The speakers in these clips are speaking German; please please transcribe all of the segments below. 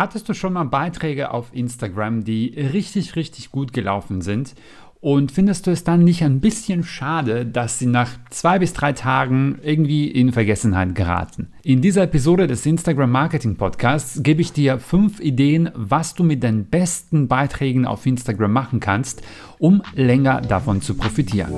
Hattest du schon mal Beiträge auf Instagram, die richtig, richtig gut gelaufen sind? Und findest du es dann nicht ein bisschen schade, dass sie nach zwei bis drei Tagen irgendwie in Vergessenheit geraten? In dieser Episode des Instagram Marketing Podcasts gebe ich dir fünf Ideen, was du mit deinen besten Beiträgen auf Instagram machen kannst, um länger davon zu profitieren.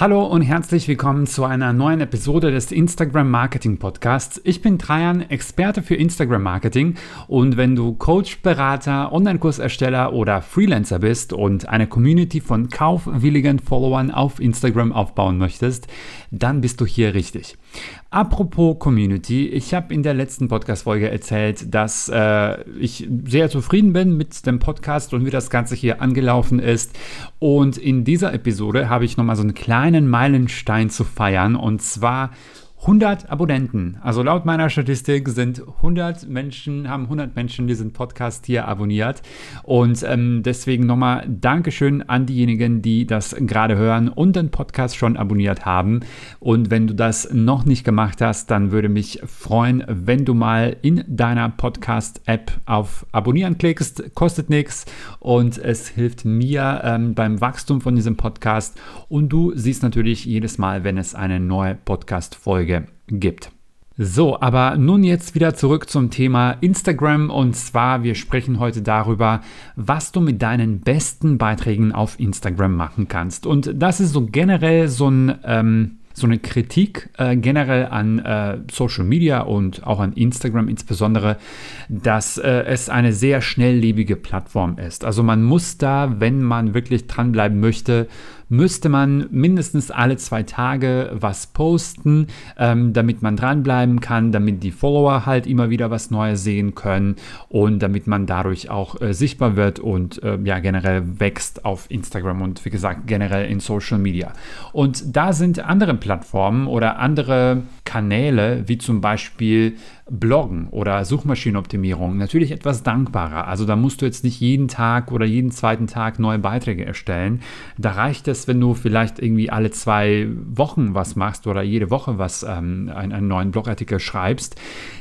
Hallo und herzlich willkommen zu einer neuen Episode des Instagram Marketing Podcasts. Ich bin Trajan, Experte für Instagram Marketing und wenn du Coach, Berater, Online-Kursersteller oder Freelancer bist und eine Community von kaufwilligen Followern auf Instagram aufbauen möchtest, dann bist du hier richtig. Apropos Community, ich habe in der letzten Podcast-Folge erzählt, dass äh, ich sehr zufrieden bin mit dem Podcast und wie das Ganze hier angelaufen ist. Und in dieser Episode habe ich nochmal so einen kleinen Meilenstein zu feiern. Und zwar 100 Abonnenten. Also laut meiner Statistik sind 100 Menschen, haben 100 Menschen diesen Podcast hier abonniert. Und ähm, deswegen nochmal Dankeschön an diejenigen, die das gerade hören und den Podcast schon abonniert haben. Und wenn du das noch nicht gemacht hast, dann würde mich freuen, wenn du mal in deiner Podcast-App auf Abonnieren klickst. Kostet nichts und es hilft mir ähm, beim Wachstum von diesem Podcast. Und du siehst natürlich jedes Mal, wenn es eine neue Podcast-Folge Folge gibt. So, aber nun jetzt wieder zurück zum Thema Instagram und zwar wir sprechen heute darüber, was du mit deinen besten Beiträgen auf Instagram machen kannst. Und das ist so generell so ein ähm, so eine Kritik äh, generell an äh, Social Media und auch an Instagram insbesondere, dass äh, es eine sehr schnelllebige Plattform ist. Also man muss da, wenn man wirklich dranbleiben möchte, müsste man mindestens alle zwei Tage was posten, ähm, damit man dranbleiben kann, damit die Follower halt immer wieder was Neues sehen können und damit man dadurch auch äh, sichtbar wird und äh, ja generell wächst auf Instagram und wie gesagt generell in Social Media. Und da sind andere Plattformen oder andere Kanäle, wie zum Beispiel Bloggen oder Suchmaschinenoptimierung natürlich etwas dankbarer. Also da musst du jetzt nicht jeden Tag oder jeden zweiten Tag neue Beiträge erstellen. Da reicht es, wenn du vielleicht irgendwie alle zwei Wochen was machst oder jede Woche was ähm, einen, einen neuen Blogartikel schreibst.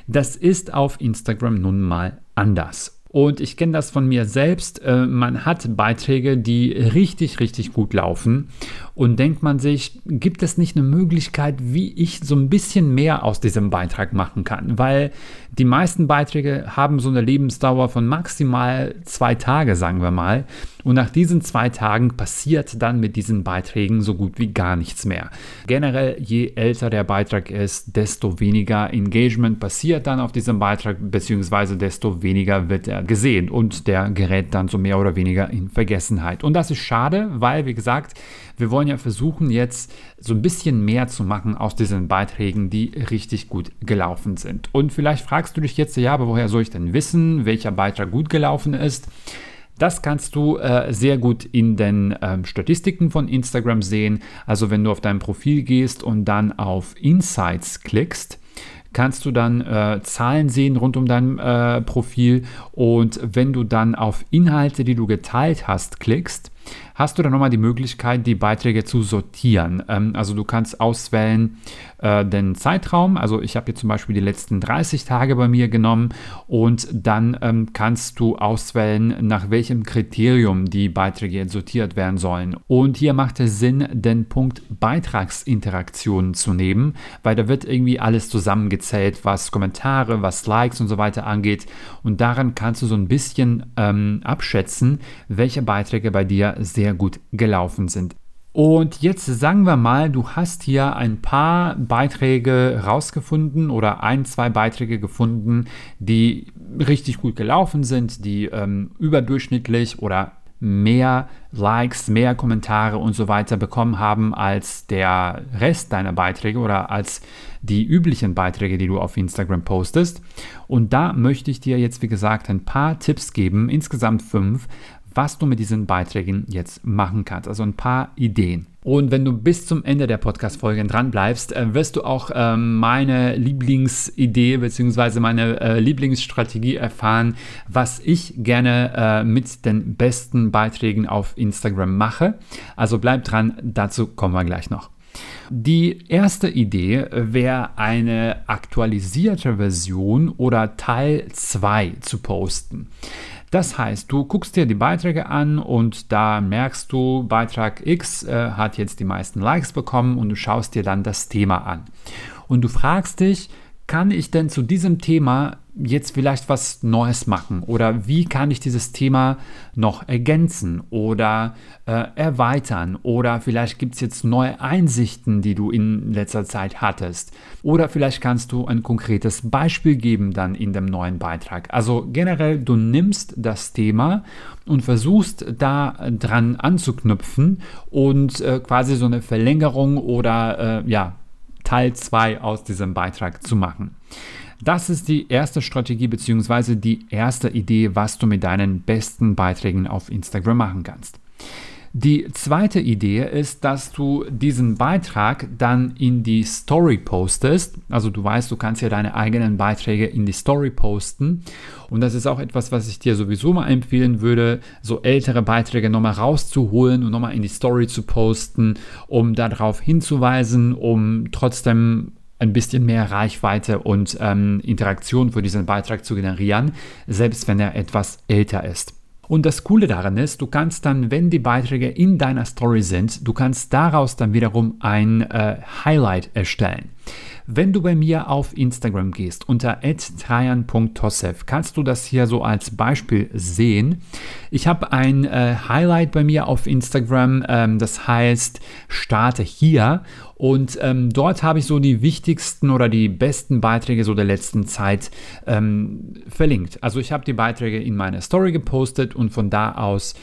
Das ist auf Instagram nun mal anders. Und ich kenne das von mir selbst. Äh, man hat Beiträge, die richtig, richtig gut laufen. Und denkt man sich, gibt es nicht eine Möglichkeit, wie ich so ein bisschen mehr aus diesem Beitrag machen kann? Weil die meisten Beiträge haben so eine Lebensdauer von maximal zwei Tage, sagen wir mal. Und nach diesen zwei Tagen passiert dann mit diesen Beiträgen so gut wie gar nichts mehr. Generell, je älter der Beitrag ist, desto weniger Engagement passiert dann auf diesem Beitrag, beziehungsweise desto weniger wird er gesehen und der gerät dann so mehr oder weniger in Vergessenheit. Und das ist schade, weil, wie gesagt, wir wollen ja versuchen, jetzt so ein bisschen mehr zu machen aus diesen Beiträgen, die richtig gut gelaufen sind. Und vielleicht fragst du dich jetzt, ja, aber woher soll ich denn wissen, welcher Beitrag gut gelaufen ist? Das kannst du äh, sehr gut in den ähm, Statistiken von Instagram sehen. Also wenn du auf dein Profil gehst und dann auf Insights klickst, kannst du dann äh, Zahlen sehen rund um dein äh, Profil und wenn du dann auf Inhalte, die du geteilt hast, klickst, hast du dann nochmal die Möglichkeit, die Beiträge zu sortieren. Ähm, also du kannst auswählen äh, den Zeitraum. Also ich habe hier zum Beispiel die letzten 30 Tage bei mir genommen und dann ähm, kannst du auswählen, nach welchem Kriterium die Beiträge jetzt sortiert werden sollen. Und hier macht es Sinn, den Punkt Beitragsinteraktionen zu nehmen, weil da wird irgendwie alles zusammengezählt, was Kommentare, was Likes und so weiter angeht. Und daran kannst du so ein bisschen ähm, abschätzen, welche Beiträge bei dir sehr gut gelaufen sind. Und jetzt sagen wir mal, du hast hier ein paar Beiträge rausgefunden oder ein, zwei Beiträge gefunden, die richtig gut gelaufen sind, die ähm, überdurchschnittlich oder mehr Likes, mehr Kommentare und so weiter bekommen haben als der Rest deiner Beiträge oder als die üblichen Beiträge, die du auf Instagram postest. Und da möchte ich dir jetzt, wie gesagt, ein paar Tipps geben, insgesamt fünf, was du mit diesen Beiträgen jetzt machen kannst. Also ein paar Ideen. Und wenn du bis zum Ende der Podcast-Folge dran bleibst, äh, wirst du auch äh, meine Lieblingsidee bzw. meine äh, Lieblingsstrategie erfahren, was ich gerne äh, mit den besten Beiträgen auf Instagram mache. Also bleib dran, dazu kommen wir gleich noch. Die erste Idee wäre eine aktualisierte Version oder Teil 2 zu posten. Das heißt, du guckst dir die Beiträge an und da merkst du, Beitrag X äh, hat jetzt die meisten Likes bekommen und du schaust dir dann das Thema an. Und du fragst dich, kann ich denn zu diesem Thema jetzt vielleicht was Neues machen? Oder wie kann ich dieses Thema noch ergänzen oder äh, erweitern? Oder vielleicht gibt es jetzt neue Einsichten, die du in letzter Zeit hattest. Oder vielleicht kannst du ein konkretes Beispiel geben dann in dem neuen Beitrag. Also generell, du nimmst das Thema und versuchst da dran anzuknüpfen und äh, quasi so eine Verlängerung oder äh, ja, Teil 2 aus diesem Beitrag zu machen. Das ist die erste Strategie bzw. die erste Idee, was du mit deinen besten Beiträgen auf Instagram machen kannst. Die zweite Idee ist, dass du diesen Beitrag dann in die Story postest. Also du weißt, du kannst ja deine eigenen Beiträge in die Story posten. Und das ist auch etwas, was ich dir sowieso mal empfehlen würde, so ältere Beiträge nochmal rauszuholen und nochmal in die Story zu posten, um darauf hinzuweisen, um trotzdem ein bisschen mehr Reichweite und ähm, Interaktion für diesen Beitrag zu generieren, selbst wenn er etwas älter ist. Und das Coole daran ist, du kannst dann, wenn die Beiträge in deiner Story sind, du kannst daraus dann wiederum ein äh, Highlight erstellen. Wenn du bei mir auf Instagram gehst unter trajan.tosef, kannst du das hier so als Beispiel sehen. Ich habe ein äh, Highlight bei mir auf Instagram, ähm, das heißt Starte hier und ähm, dort habe ich so die wichtigsten oder die besten Beiträge so der letzten Zeit ähm, verlinkt. Also ich habe die Beiträge in meine Story gepostet und von da aus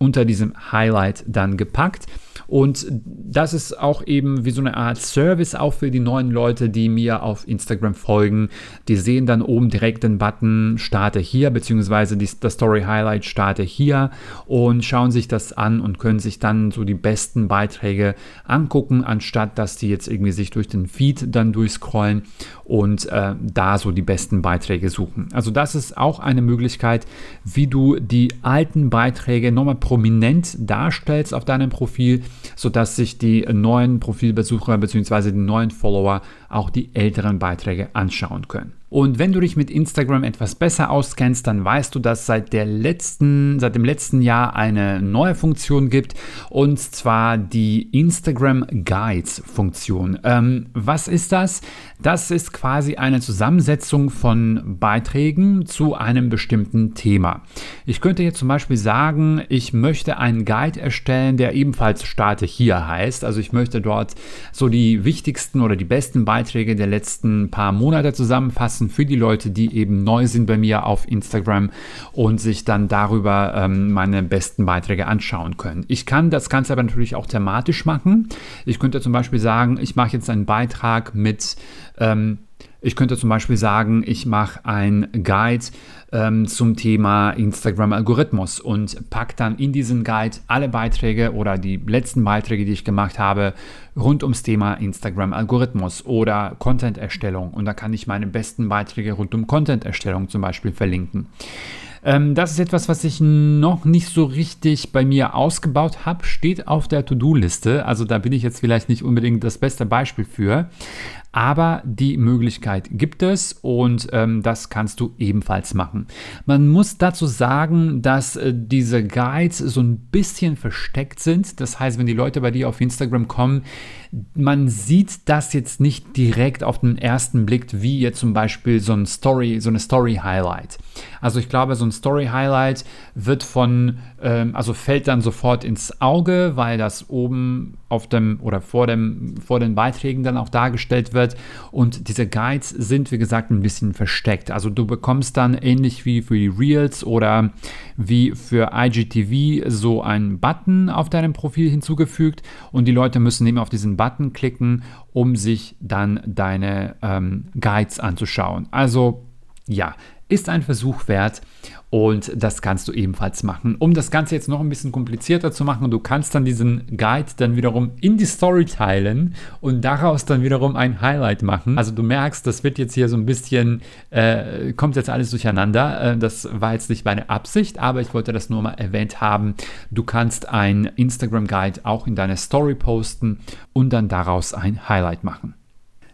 unter diesem Highlight dann gepackt. Und das ist auch eben wie so eine Art Service auch für die neuen Leute, die mir auf Instagram folgen. Die sehen dann oben direkt den Button Starte hier, beziehungsweise die, das Story Highlight Starte hier und schauen sich das an und können sich dann so die besten Beiträge angucken, anstatt dass die jetzt irgendwie sich durch den Feed dann durchscrollen und äh, da so die besten Beiträge suchen. Also das ist auch eine Möglichkeit, wie du die alten Beiträge nochmal prominent darstellst auf deinem Profil sodass sich die neuen Profilbesucher bzw. die neuen Follower auch die älteren Beiträge anschauen können. Und wenn du dich mit Instagram etwas besser auskennst, dann weißt du, dass seit, der letzten, seit dem letzten Jahr eine neue Funktion gibt und zwar die Instagram Guides Funktion. Ähm, was ist das? Das ist quasi eine Zusammensetzung von Beiträgen zu einem bestimmten Thema. Ich könnte jetzt zum Beispiel sagen, ich möchte einen Guide erstellen, der ebenfalls Starte hier heißt. Also ich möchte dort so die wichtigsten oder die besten Beiträge der letzten paar Monate zusammenfassen nutzen für die Leute, die eben neu sind bei mir auf Instagram und sich dann darüber ähm, meine besten Beiträge anschauen können. Ich kann das Ganze aber natürlich auch thematisch machen. Ich könnte zum Beispiel sagen, ich mache jetzt einen Beitrag mit ähm, ich könnte zum Beispiel sagen, ich mache ein Guide ähm, zum Thema Instagram-Algorithmus und packe dann in diesen Guide alle Beiträge oder die letzten Beiträge, die ich gemacht habe, rund ums Thema Instagram-Algorithmus oder Content-Erstellung. Und da kann ich meine besten Beiträge rund um Content-Erstellung zum Beispiel verlinken. Ähm, das ist etwas, was ich noch nicht so richtig bei mir ausgebaut habe, steht auf der To-Do-Liste. Also da bin ich jetzt vielleicht nicht unbedingt das beste Beispiel für. Aber die Möglichkeit gibt es und ähm, das kannst du ebenfalls machen. Man muss dazu sagen, dass äh, diese Guides so ein bisschen versteckt sind. Das heißt, wenn die Leute bei dir auf Instagram kommen, man sieht das jetzt nicht direkt auf den ersten Blick, wie jetzt zum Beispiel so ein Story, so eine Story Highlight. Also ich glaube, so ein Story Highlight wird von, also fällt dann sofort ins Auge, weil das oben auf dem oder vor dem vor den Beiträgen dann auch dargestellt wird und diese Guides sind wie gesagt ein bisschen versteckt. Also du bekommst dann ähnlich wie für die Reels oder wie für IGTV so einen Button auf deinem Profil hinzugefügt und die Leute müssen eben auf diesen Button klicken, um sich dann deine ähm, Guides anzuschauen. Also ja, ist ein Versuch wert und das kannst du ebenfalls machen. Um das Ganze jetzt noch ein bisschen komplizierter zu machen, du kannst dann diesen Guide dann wiederum in die Story teilen und daraus dann wiederum ein Highlight machen. Also du merkst, das wird jetzt hier so ein bisschen, äh, kommt jetzt alles durcheinander. Äh, das war jetzt nicht meine Absicht, aber ich wollte das nur mal erwähnt haben. Du kannst ein Instagram Guide auch in deine Story posten und dann daraus ein Highlight machen.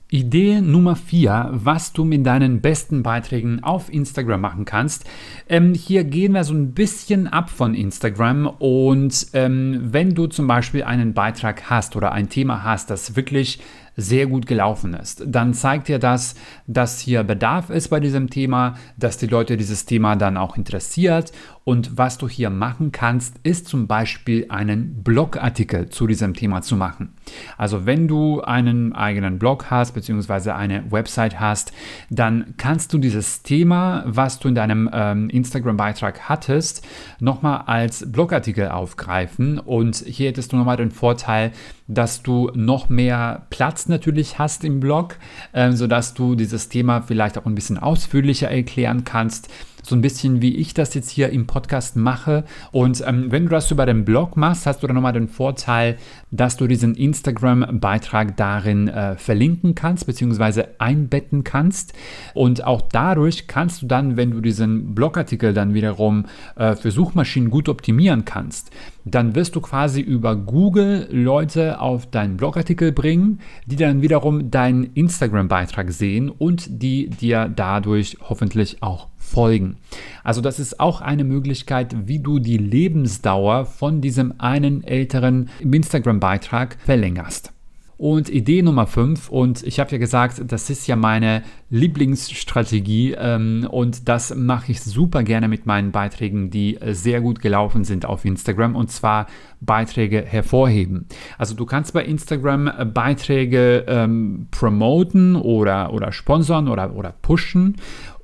Idee Nummer 4, was du mit deinen besten Beiträgen auf Instagram machen kannst. Ähm, hier gehen wir so ein bisschen ab von Instagram und ähm, wenn du zum Beispiel einen Beitrag hast oder ein Thema hast, das wirklich sehr gut gelaufen ist, dann zeigt dir das, dass hier Bedarf ist bei diesem Thema, dass die Leute dieses Thema dann auch interessiert. Und was du hier machen kannst, ist zum Beispiel einen Blogartikel zu diesem Thema zu machen. Also wenn du einen eigenen Blog hast, beziehungsweise eine Website hast, dann kannst du dieses Thema, was du in deinem ähm, Instagram-Beitrag hattest, nochmal als Blogartikel aufgreifen. Und hier hättest du nochmal den Vorteil, dass du noch mehr Platz natürlich hast im Blog, äh, sodass du dieses Thema vielleicht auch ein bisschen ausführlicher erklären kannst so ein bisschen wie ich das jetzt hier im Podcast mache. Und ähm, wenn du das über den Blog machst, hast du dann nochmal den Vorteil, dass du diesen Instagram-Beitrag darin äh, verlinken kannst bzw. einbetten kannst. Und auch dadurch kannst du dann, wenn du diesen Blogartikel dann wiederum äh, für Suchmaschinen gut optimieren kannst, dann wirst du quasi über Google Leute auf deinen Blogartikel bringen, die dann wiederum deinen Instagram-Beitrag sehen und die dir dadurch hoffentlich auch folgen. Also das ist auch eine Möglichkeit, wie du die Lebensdauer von diesem einen älteren Instagram-Beitrag verlängerst. Und Idee Nummer 5, und ich habe ja gesagt, das ist ja meine Lieblingsstrategie ähm, und das mache ich super gerne mit meinen Beiträgen, die sehr gut gelaufen sind auf Instagram und zwar Beiträge hervorheben. Also du kannst bei Instagram Beiträge ähm, promoten oder, oder sponsern oder, oder pushen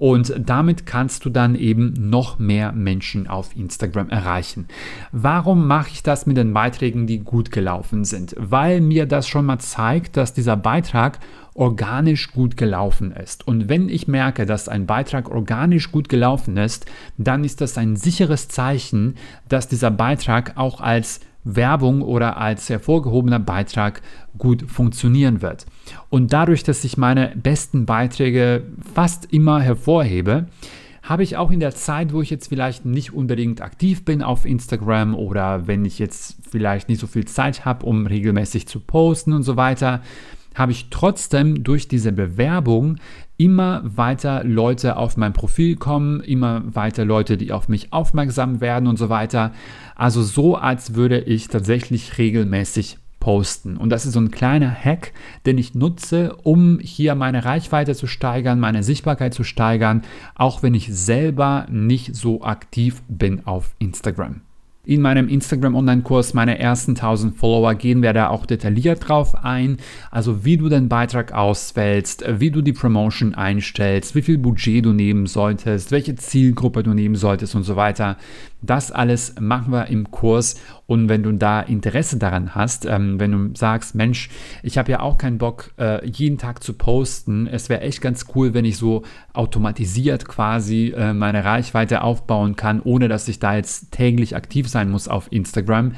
und damit kannst du dann eben noch mehr Menschen auf Instagram erreichen. Warum mache ich das mit den Beiträgen, die gut gelaufen sind? Weil mir das schon mal zeigt, dass dieser Beitrag organisch gut gelaufen ist. Und wenn ich merke, dass ein Beitrag organisch gut gelaufen ist, dann ist das ein sicheres Zeichen, dass dieser Beitrag auch als Werbung oder als hervorgehobener Beitrag gut funktionieren wird. Und dadurch, dass ich meine besten Beiträge fast immer hervorhebe, habe ich auch in der Zeit, wo ich jetzt vielleicht nicht unbedingt aktiv bin auf Instagram oder wenn ich jetzt vielleicht nicht so viel Zeit habe, um regelmäßig zu posten und so weiter, habe ich trotzdem durch diese Bewerbung immer weiter Leute auf mein Profil kommen, immer weiter Leute, die auf mich aufmerksam werden und so weiter. Also so, als würde ich tatsächlich regelmäßig posten. Und das ist so ein kleiner Hack, den ich nutze, um hier meine Reichweite zu steigern, meine Sichtbarkeit zu steigern, auch wenn ich selber nicht so aktiv bin auf Instagram. In meinem Instagram Online-Kurs, meine ersten 1000 Follower, gehen wir da auch detailliert drauf ein. Also wie du den Beitrag auswählst, wie du die Promotion einstellst, wie viel Budget du nehmen solltest, welche Zielgruppe du nehmen solltest und so weiter. Das alles machen wir im Kurs und wenn du da Interesse daran hast, ähm, wenn du sagst, Mensch, ich habe ja auch keinen Bock, äh, jeden Tag zu posten, es wäre echt ganz cool, wenn ich so automatisiert quasi äh, meine Reichweite aufbauen kann, ohne dass ich da jetzt täglich aktiv sein muss auf Instagram,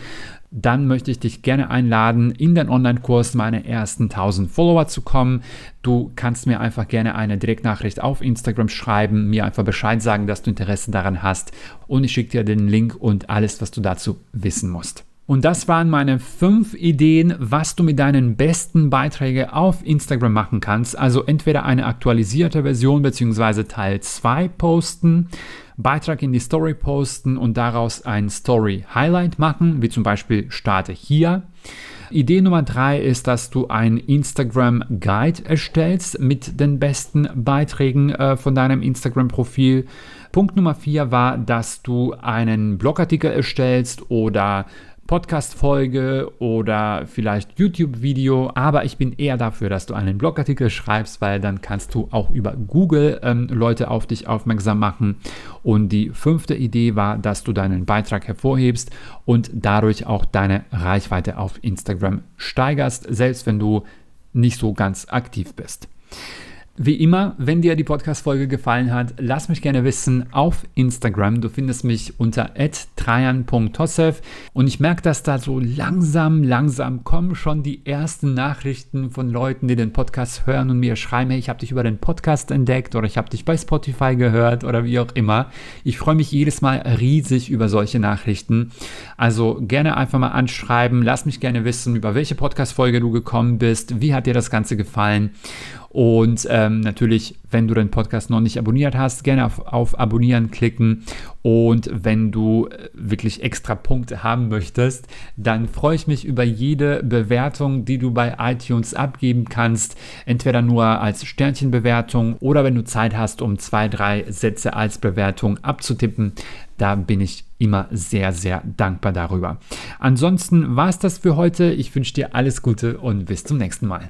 dann möchte ich dich gerne einladen, in den Online-Kurs meine ersten 1000 Follower zu kommen. Du kannst mir einfach gerne eine Direktnachricht auf Instagram schreiben, mir einfach Bescheid sagen, dass du Interesse daran hast und ich schicke dir den Link und alles, was du dazu wissen musst. Und das waren meine fünf Ideen, was du mit deinen besten Beiträgen auf Instagram machen kannst. Also entweder eine aktualisierte Version bzw. Teil 2 posten, Beitrag in die Story posten und daraus ein Story Highlight machen, wie zum Beispiel starte hier. Idee Nummer drei ist, dass du ein Instagram Guide erstellst mit den besten Beiträgen äh, von deinem Instagram-Profil. Punkt Nummer vier war, dass du einen Blogartikel erstellst oder Podcast-Folge oder vielleicht YouTube-Video, aber ich bin eher dafür, dass du einen Blogartikel schreibst, weil dann kannst du auch über Google ähm, Leute auf dich aufmerksam machen. Und die fünfte Idee war, dass du deinen Beitrag hervorhebst und dadurch auch deine Reichweite auf Instagram steigerst, selbst wenn du nicht so ganz aktiv bist. Wie immer, wenn dir die Podcast-Folge gefallen hat, lass mich gerne wissen auf Instagram. Du findest mich unter trajan.tossev und ich merke, dass da so langsam, langsam kommen schon die ersten Nachrichten von Leuten, die den Podcast hören und mir schreiben, hey, ich habe dich über den Podcast entdeckt oder ich habe dich bei Spotify gehört oder wie auch immer. Ich freue mich jedes Mal riesig über solche Nachrichten. Also gerne einfach mal anschreiben, lass mich gerne wissen, über welche Podcast-Folge du gekommen bist, wie hat dir das Ganze gefallen. Und ähm, natürlich, wenn du den Podcast noch nicht abonniert hast, gerne auf, auf Abonnieren klicken. Und wenn du äh, wirklich extra Punkte haben möchtest, dann freue ich mich über jede Bewertung, die du bei iTunes abgeben kannst. Entweder nur als Sternchenbewertung oder wenn du Zeit hast, um zwei, drei Sätze als Bewertung abzutippen. Da bin ich immer sehr, sehr dankbar darüber. Ansonsten war es das für heute. Ich wünsche dir alles Gute und bis zum nächsten Mal.